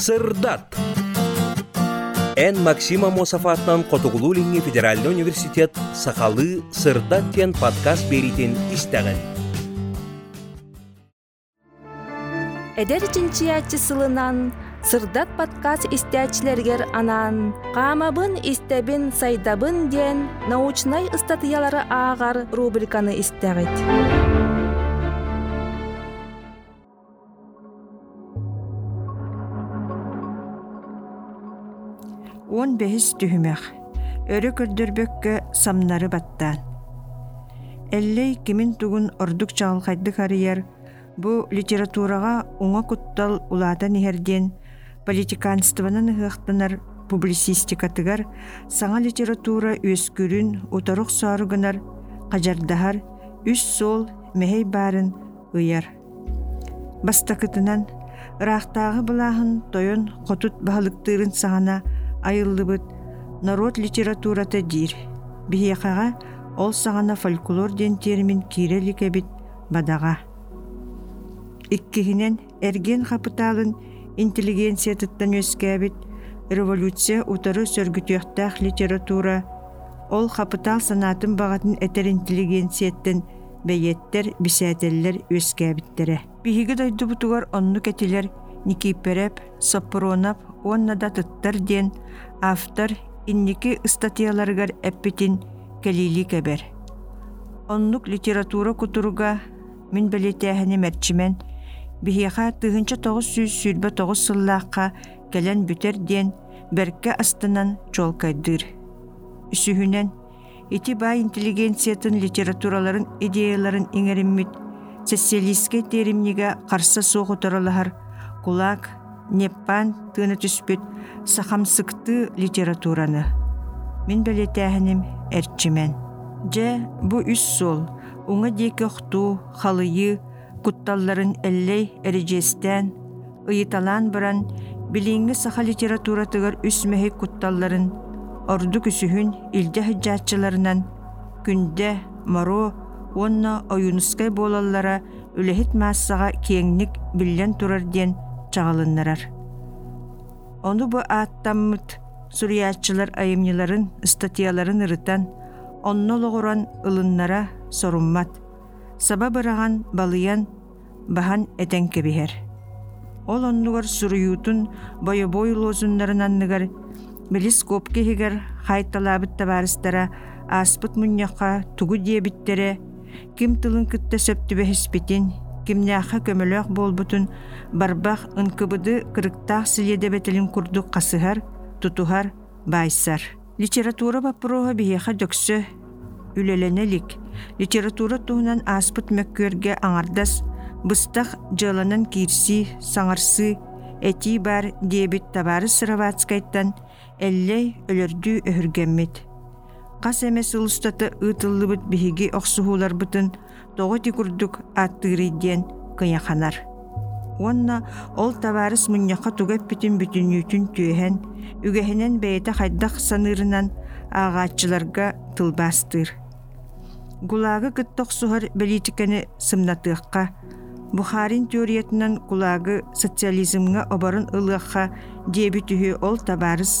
сырдат Эн Максима Мосафатынан Котугулулинги Федеральный университет Сахалы сырдат тен подкаст беритин истеген. Эдер чинчиячы сылынан сырдат подкаст истячилергер анан камабын истебин сайдабын ден научнай ыстатыялары аагар рубриканы истегит. Он бэһис түһүмэх. Өрө көрдөрбөккө самнары баттаан. Эллей кимин тугун ордук чагалхайдык арыяр бу литературага уңа куттал улаатан иһердиэн политиканстванан ыһыахтанар публицистикатыгар саҥа литература үөскүрүн уторук сооругунар қажардахар үс сол мэһэй баарын ыйар. Бастакытынан ыраахтааҕы былааһын тойон хотут баһалыктыырын саҕана айыллыбыт народ литературата дир. Бихиэхаға ол сағана фольклор ден термин киреликебит бадаға. Иккихинен эрген хапыталын интеллигенция тыттан өскәбит революция утары сөргүтүөхтаах литература ол хапытал санатын бағатын этер интеллигенцияттен бәйеттер бисәтеллер өскәбиттере. Биһиги дойдубутугар онну кетилер Никипереп, Сапронап, онна да тыттар диэн автор инники статьяларыгар эппитин кэлили кэбэр. Оннук литература кутуруга мин белетээхини мэрчимен биһиэха тыһынча тоҕус сүүс сүүрбэ тоҕус сыллаахха кэлэн бүтэр диэн бэркэ астынан чолкайдыр. Үсүһүнэн ити бай интеллигенциятын литератураларын идеяларын иңериммит социалистке теримниге қарса соғытыралахар кулак неппан тыына түспүт сахамсыкты литератураны. Мин белетээхиним эрчимен. Же бу үс сол, уңа диэки охтуу, халыйы, кутталларын эллей эрежестен, ыйыталан баран, билинги саха литературатыгар үс мэхи кутталларын, орду күсүхүн илде хыджаатчыларынан, күнде, моро, онна оюнускай болаллара үлэхит maaссаға киэңник биллен турар чагалыннарар. Ону бу ааттаммыт сурьячылар айымныларын статьяларын ырытан, оннологоран ылыннара соруммат. Саба быраган балыян бахан этен кебихер. Ол оннугар суруютун бойо-бой лозуннарынанныгар билис копкехигер хайталабыт табарыстара аспыт муньяха тугу диебиттере ким тылын кытта сөптүбэхиспитин кимнээхэ көмөлөөх буолбутун барбах ынкыбыды кырыктаах силиэдэбэтилин курдук хасыһар тутуһар баайсар литература баппырууха биһиэхэ дөксө үлэлэнэлик. Литература туһунан ааспыт мөккүөргэ аңардас быстах дьыланан киирси саҥарсы эти бар диэбит табары сыраваацкайттан эллей өлөрдүү өһүргэммит Қас эмес улустаты ытыллыбыт биһиги охсуһууларбытын тоҕо ти курдук ааттыырыйдиэн кыйаханар. Уонна ол табаарыс муньяха тугэппитин бүтүннүүтүн түөһэн, үгэһинэн бэйэтэ хайдах саныырынан аагааччыларга тылбаастыр. Гулагы кыттох сухар белитикени сымнатыахха, Бухарин теориятынан кулагы социализмга оборун ылыахха диэби түһү ол табаарыс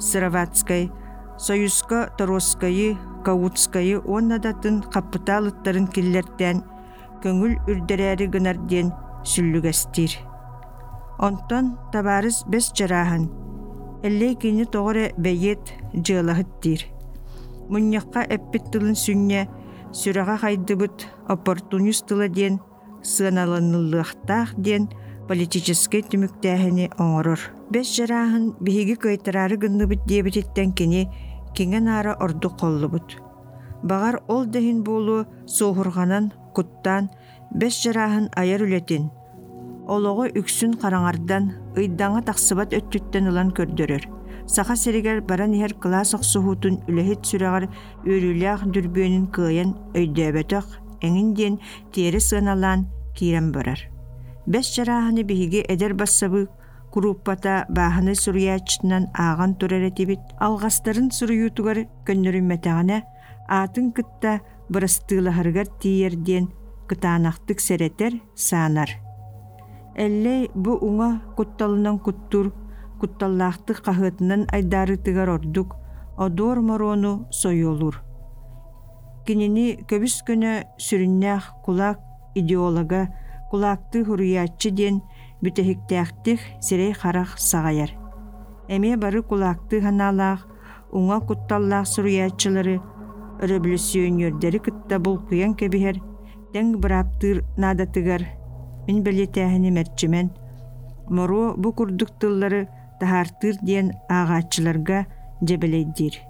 Сыраватскай, Союзка Торосскайы, Каутскайы оннадатын капиталыттарын киллерден көңүл үрдерәри гынарден сүллүгәстир. Онтон табарыз бес жарахан. Эллей кини тоғыра бәйет жылахыттир. Муньяққа әппет тылын сүнне сүраға хайдыбыт оппортунист тыла ден сыналанылықтақ ден политический түмүктääһини оҥорор. Бес жараахын биһиги кыйтарары гынныбыт диэбититтен кини киңен ара ордук коллубут. Багар ол дехин болу соохурганан, куттан, бес жараахын аяр үлетин. Олого үксүн караңардан, ыйдаңа тақсыбат өттүттен ылан көрдөрөр. Саха серигер баран ихер класс оксуһутун үлэхит сүрәгәр үрүләх дүрбөнүн кыйын өйдөбөтөк, эңин ден тери сыналан кирен барар. Бес жарааханы биһиги эдер бассабы группата бааһаны суруячтынан ааган тураретибит алгастарын суруютугар көннөрүммэтэгэнэ аатын кытта бырастыылаһарыгар тиерден кытаанахтык серетер саанар. Эллей бу уңа кутталынан куттур, кутталлаахты қахытынан айдарытыгар ордук, одор морону сойолур. Кинини көбүс күнө сүрүннях кулак идеолога, кулакты хуруячы ден бүтехиктээхтих сирей харах сагаяр. Эме бары кулакты ханалаах, уңа кутталлаах суруячылары, революционердери кытта бул кыян кебихер, тәң быраптыр надатыгар, мин белетээхини мәрчимен, моро бу курдуктыллары тахартыр диэн аагаачыларга жебелейдир.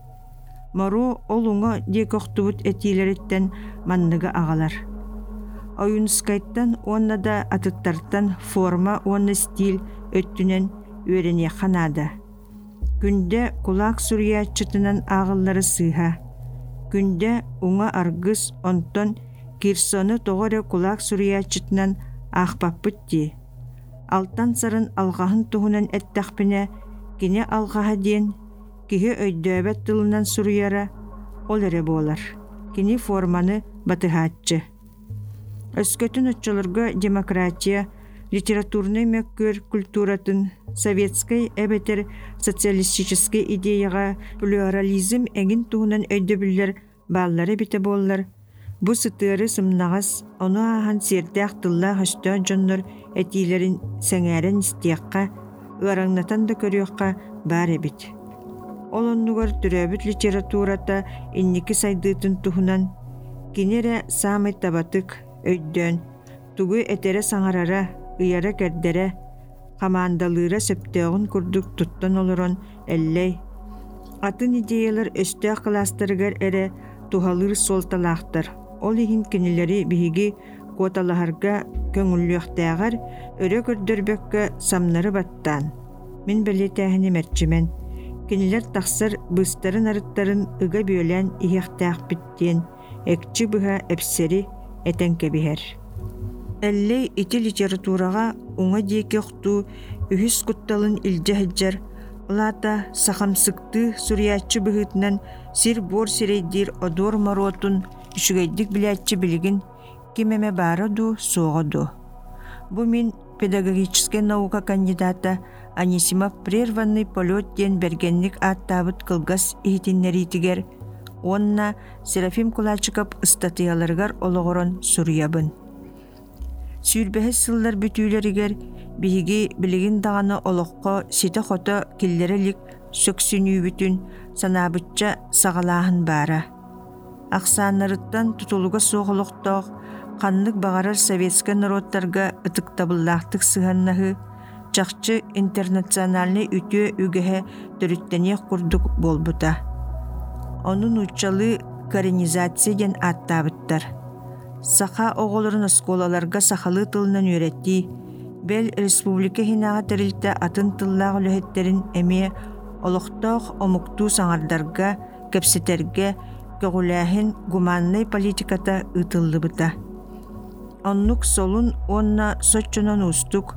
Моро ол уңа диэк охтубут этиилериттен манныга агалар. Оюнскайттан онна да атыттартан форма онна стиль өттүнен үөрене ханада. Күнде кулак сурьячытынан ағыллары сыйха. Күнде уңа аргыс онтон кирсоны тоғыре кулак сурьячытынан ахпаппыт ди. Алтан сарын алғаһын туһунан эттәхпине кине алғаһа диен киһи өйдөбөт тылынан суруяра ол эре буолар. Кини форманы батыһааччы. Өскөтүн отчолорго демократия, литературный мөккөр культуратын, советской эбетер социалистический идеяға плюрализм эңин туһунан өйдөбүллер бааллары бите буоллар. Бу сытыары сымнағас, ону ахан сирдәк тылла хөстөн жоннор этилерин сәңәрен истиякка, ыраңнатан да көрүөкка бар эбит. Олоннугар түрөбүт литературата инники сайдыытын туһунан кинере самый табатык өйдөн тугу этере саңарара ыяра кэрдере командалыыра сөптөөгүн курдук туттан олорон эллей атын идеялар өстөөх класстарыгар эре тухалыр солталаахтар ол иһин кинилери биһиги куоталаһарга көҥүллүөхтээҕэр өрө көрдөрбөккө самнары баттаан. Мин белетээхини мэрчимен. Кинилер тахсар быстарын арыттарын ыга бүөлэн иһиэхтээхпиттиэн экчи быһа эпсери этен кебиһэр Әллей ити литератураға уңа диеке охтуу үхүс кутталын илдьэ хэджэр Лата сахамсыкты сурьяччы быһытынан сир бор сирейдир одор маротун үшүгэйдик биляччы билигин кимеме бара ду соҕо ду. Бу мин педагогическая наука кандидата Анисимов прерванный полет ден бергенник аттабыт кылгас ихитиннеритигер онна Серафим Кулачиков статьяларгар ологорон сурьябын. Сүүрбэһэ сыллар бүтүүлэригэр биһиги билигин даҕаны олоққо сите хото киллерелик сөксүнүүбүтүн санаабытча саҕалааһын баара. Ахсааннарыттан тутулуга суоҕолохтоох ханнык бағарар советский народтарга ытыктабыллаахтык сыһаннаһы чахчы интернациональный үтүө үгэһэ төрүттэнеэх курдук болбута. Онун учалы коренизация ден аттаабыттар. Саха оҕолорун осколаларга сахалы тылынан үөретти, бел республика хинага терилте атын тыллаах үлэһэттерин эмиэ олохтоох омуктуу саҥардарга, кепсетерге, көгүлээһин гуманный политиката ытыллыбыта. Оннук солун онна соччонон устук,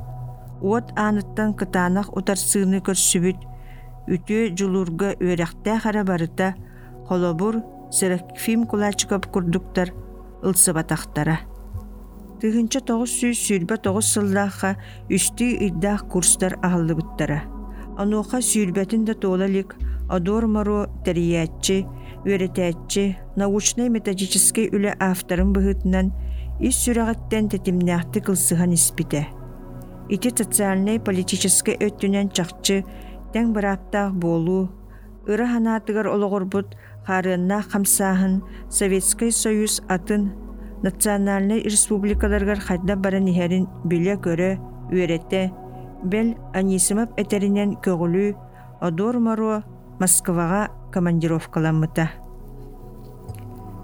уот aanыттан кытаанах утарсыыны көрсүбүт, үтүө жулурга үөрэхтээ хара барыта, холобур Серафим Кулачиков курдуктар ылсыбатахтара. Тыгынча тоғыз сүүс сүүрбэ тоғыз үстү иддаах курстар аһаллыбыттара. Онуоха сүүрбэтин да туолалик одор маро терияччи, үөретээччи, научный методический үлэ автарын быһытынан ис сүрэҕэттэн тетимнээхти кылсыхан испите. Ити социальный политический өттүнэн чахчы тэң бараптаах буолу, ыры ханаатыгар ологорбут харыанна хамсааһын Советский Союз атын национальный республикаларгар хайда баран иһэрин биле көрө үөрете бел Анисимов этеринен көгүлүү одор маруо Москвага командировкаламмыта.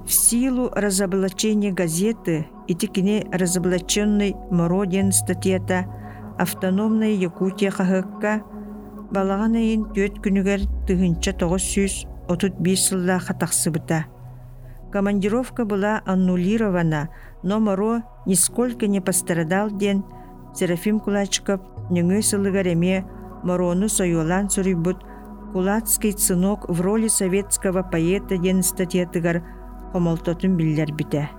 В силу разоблачения газеты и тикини разоблаченный Мородин статьята «Автономная Якутия хахыкка» балаган айын төт күнүгер тыгынча тоғыз сүүс отут бис сыллааха тахсыбыта. Командировка была аннулирована, но Моро нисколько не пострадал ден Серафим Кулачков нөңө сылыгар эме Морону союлан сурибут Кулацкий сынок в роли советского поэта ден статьятыгар хомолтотун биллер бите.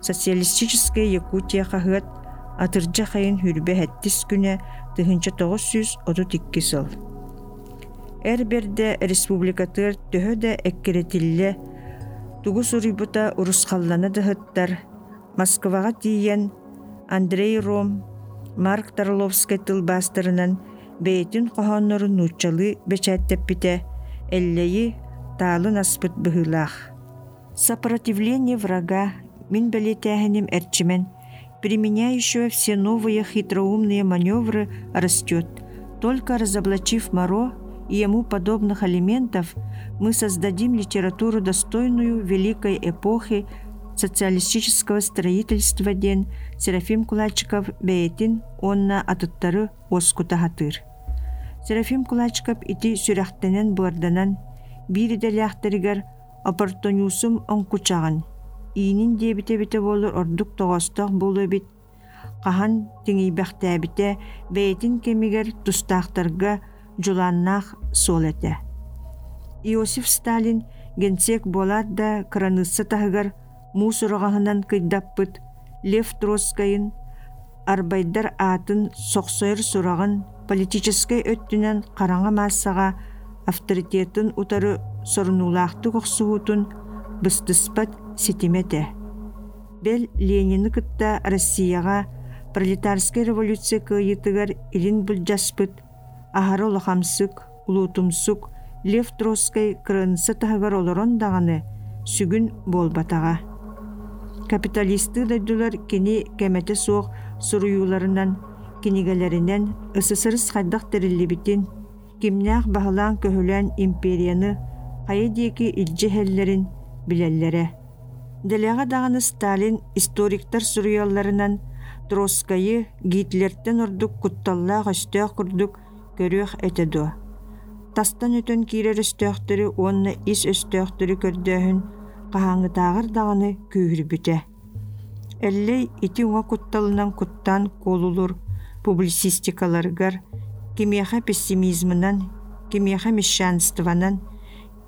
Социалистическая Якутия хахыт атыржа хайын хүрбе сүз отут икки сыл эр берде республикатыр төһө да эккеретилле тугу суруйбута урусхаллана дыһыттар москвага тиийэн андрей ром марк тарловский тылбаастарынан бэйэтин қоһоннорун нууччалы бечээттеппите эллейи таалын аспыт быһыылаах сопротивление врага мин белетяхинем эрчимен. Применяющего все новые хитроумные маневры растет. Только разоблачив Моро и ему подобных элементов, мы создадим литературу, достойную великой эпохи социалистического строительства ден Серафим Кулачков бәйтін онна атыттары оскутахатыр. Серафим Кулачков ити сүрәхтенен буарданан бири дәләхтәргәр оппортуниусум онкучаган – иинин диэбите-бите буолар ордук тоҕостох буолуобит хаһан тиҥийбэхтээбите бэйэтин кемигэр тустаахтарга жулааннаах суол этэ иосиф сталин генсек буолаат да кыранысса таһыгар муу сураҕаһынан кыйдаппыт лев троцкайын арбайдар аатын сохсойор сурагын политической өттүнэн хараҥа maaссаҕа авторитетін утары сорунуулаахтык охсуһуутун быстыспат ситимете. Бел Ленины кытта Россияға пролетарский революция кыйытыгар илин булжаспыт, ахары улахамсык, улутумсук, Лев Троцкай кырынсы тахагар олорон дағаны сүгін болбатаға. Капиталисты дайдулар кені кәмәте соқ суруюларынан, кенигелеринен ысысырыс хайдақ тәрілібітін, кимнях бағылан империяны, қайы деки илжі хәллерін билеллере. Дағаны Сталин историктар суруялларынан Троскайы Гитлерттен ордук кутталлаах өстөөх көрүөх этедо. Тастан өтөн кирер өстөөхтөрү онна ис өстөөхтөрү көрдөөхүн каһаңытаагар дағаны күүрбүтэ. Эллей ити уңа кутталынан куттан колулур публицистикаларгар кимияха пессимизмынан, кимияха мещанстванан,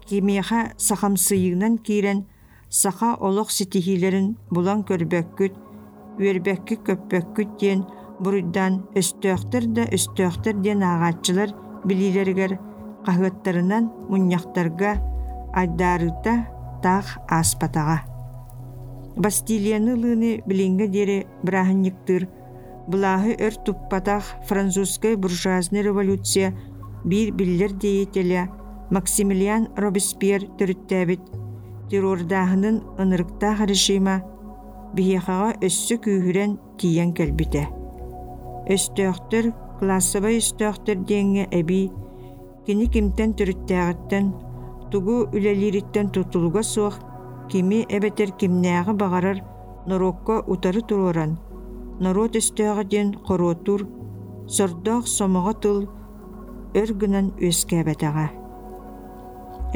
кимияха сахамсыйынан кирен саха олох ситихилерин булан көрбөккүт, үөрбәкки көппөккүт диэн буруйдан өстөөхтөр да өстөөхтөр диэн аагаатчылар билилергер каһыаттарынан муньяхтарга айдаарыта таах ааспатаға. Бастилияны лыны билинге дере брахынниктыр, Булаһы өр туппатах французская буржуазный революция бир биллер деятеля Максимилиан Робеспьер төрүттәбит террордаһынын ынырыктаах режима биһиэхаҕа өссө күүһүрэн тиийэн кэлбитэ. Өстөөхтөр классовый өстөөхтөр диэҥҥэ эбии кини кимтен түрүттээҕиттэн тугу үлэлиириттэн тутулуга суох кими эбэтэр кимнээҕи баҕарар норуокко утары туруоран. Норот өстөöҕө диэн хороотур сордоох сомоҕо тыл өр гынан үөскээбэтэҕэ.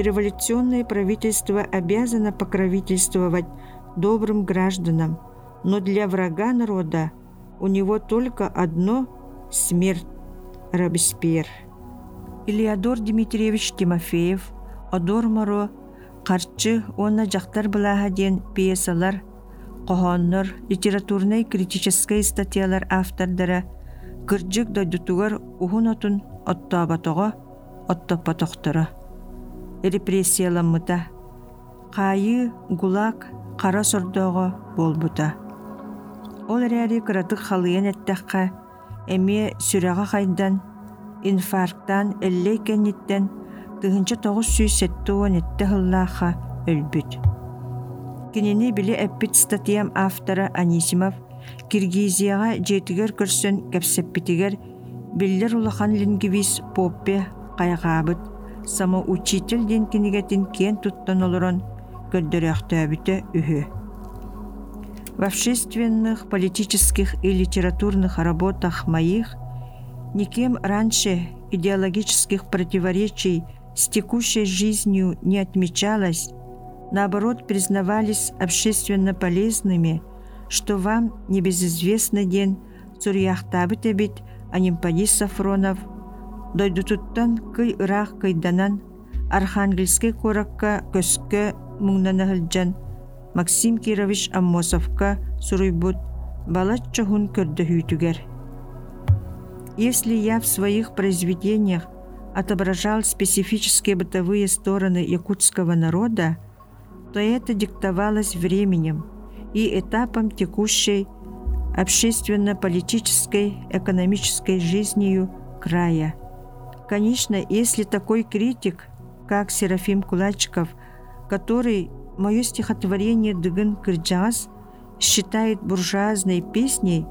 Революционное правительство обязано покровительствовать добрым гражданам, но для врага народа у него только одно – смерть. Робеспьер. Илиадор Дмитриевич Тимофеев, Одор Моро, Қарчы, онна жақтар былаға ден пьесалар, қоғоннор, литературный критический статьялар автордары, кырджык дойдутугар ухун отун оттоабатоға, оттоппатоқтыры репрессияламмыта. Қайы, гулак, қара сордоға болбута. Ол әрі кыратык халыйан әттәққа, әме сүрәға қайдан, инфаркттан, әллей кәнеттен, тыгынча тоғыз сүй сәттуан әтті хыллаға өлбүт. Кенені біле әппіт статьям автора Анисимов Киргизияға жетігер көрсін кәпсеппетігер Биллер улахан лингвист Поппе қайғабыт самоучитель ден кинигетин кен туттан олорон көрдөрөхтөөбүтө үһү. В общественных, политических и литературных работах моих никем раньше идеологических противоречий с текущей жизнью не отмечалось, наоборот признавались общественно полезными, что вам небезызвестный день Цурьяхтабытебит Анимпадис Сафронов – дойдутуттан кый ыраах кыйданан Архангельский коракка көскө муңнана Максим Кирович Аммосовка суруйбут балачча хун көрдөһүүтүгер. Если я в своих произведениях отображал специфические бытовые стороны якутского народа, то это диктовалось временем и этапом текущей общественно-политической, экономической жизнью края. Конечно, если такой критик, как Серафим Кулачков, который мое стихотворение «Дыгын Кырджас» считает буржуазной песней,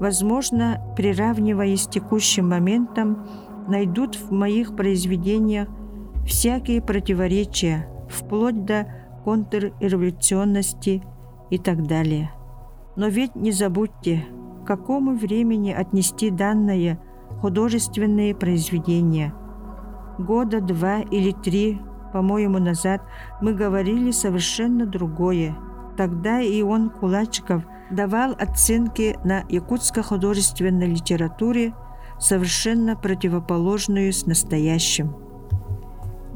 возможно, приравниваясь текущим моментом, найдут в моих произведениях всякие противоречия, вплоть до контрреволюционности и так далее. Но ведь не забудьте, к какому времени отнести данное художественные произведения. Года два или три, по-моему, назад мы говорили совершенно другое. Тогда и он, Кулачков, давал оценки на якутско-художественной литературе, совершенно противоположную с настоящим.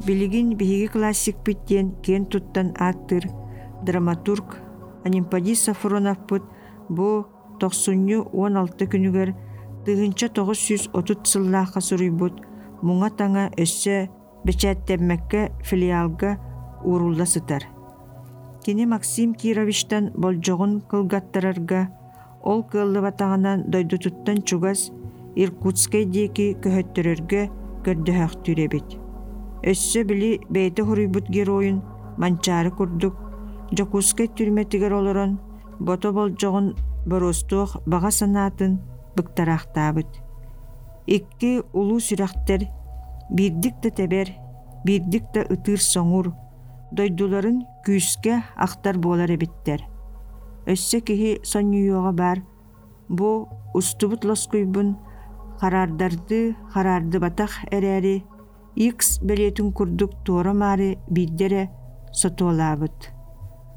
Билигин биһиги классик биттен кен туттан аттыр, драматург Анимпади Сафроновпут бу 96 күнүгер тыгынча 930 сыллаахка суруйбут муңа таңа бечәттеммәккә филиалга урулда сытар. Максим Кировичтан болжоғын кылгаттарарга, ол кыллы батағанан дойдутуттан чугас Иркутскай деки көһөттөрөргө көрдөһөх түребит. Өссө били бейте хуруйбут героин манчары курдук, жокускай түрметигер олорон, бото болжоғын боростуох баға санаатын быктарахтаабыт. Икки улуу сүрэхтер бирдик тебер, бирдик да ытыр соңур, дойдуларын күүске ахтар болар эбиттер. Өссө киһи сонньуйуоҕа бар, бу устубут лоскуйбун харардарды харарды батах эрээри X белетин курдук туора маары биддере сотуолаабыт.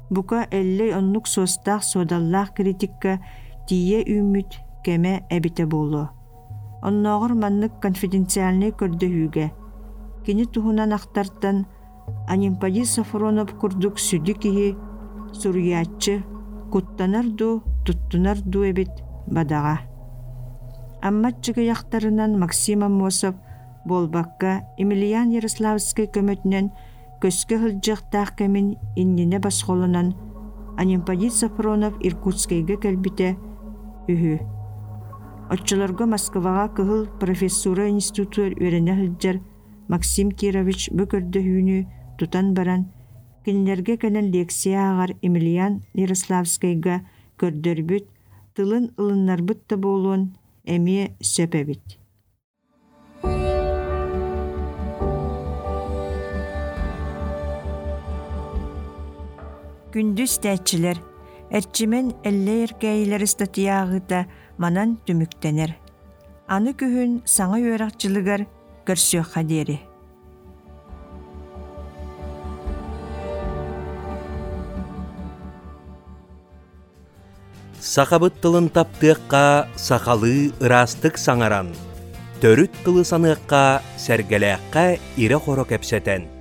Бука эллей оннук состах содаллах критикка тие үмүт кеме эбите болу. Онногор маннык конфиденциальный көрдөһүүгэ. Кини туһунан ахтартан Анимпади Сафронов курдук сүдү киһи ду, туттунар ду эбит бадага. Амматчыгы яхтарынан Максим Амосов – болбакка Эмилиян Ярославский көмөтүнөн көскө хылжыктаах кемин иннине басхолунан Анимпадит Сафронов Иркутскайга кэлбите үһү. Отчыларга Москвага кыһыл профессура институту үрене хылжар Максим Кирович бөкөрдөһүүнү тутан баран кинилерге кенен лекция агар Эмилиян Ярославскайга көрдөрбүт тылын ылыннарбыт да болуун эмие сөпебит. күндүс тәчилер, әрчімен әлле еркәйлер статьяғыта манан түмүктенер. Аны күхін саңа өрақчылыгар көрсө хадери. Сақабыт тылын таптыққа сақалы ырастық саңаран. Төрүт тылы саныққа сәргеләққа ире хоро кәпсәтен.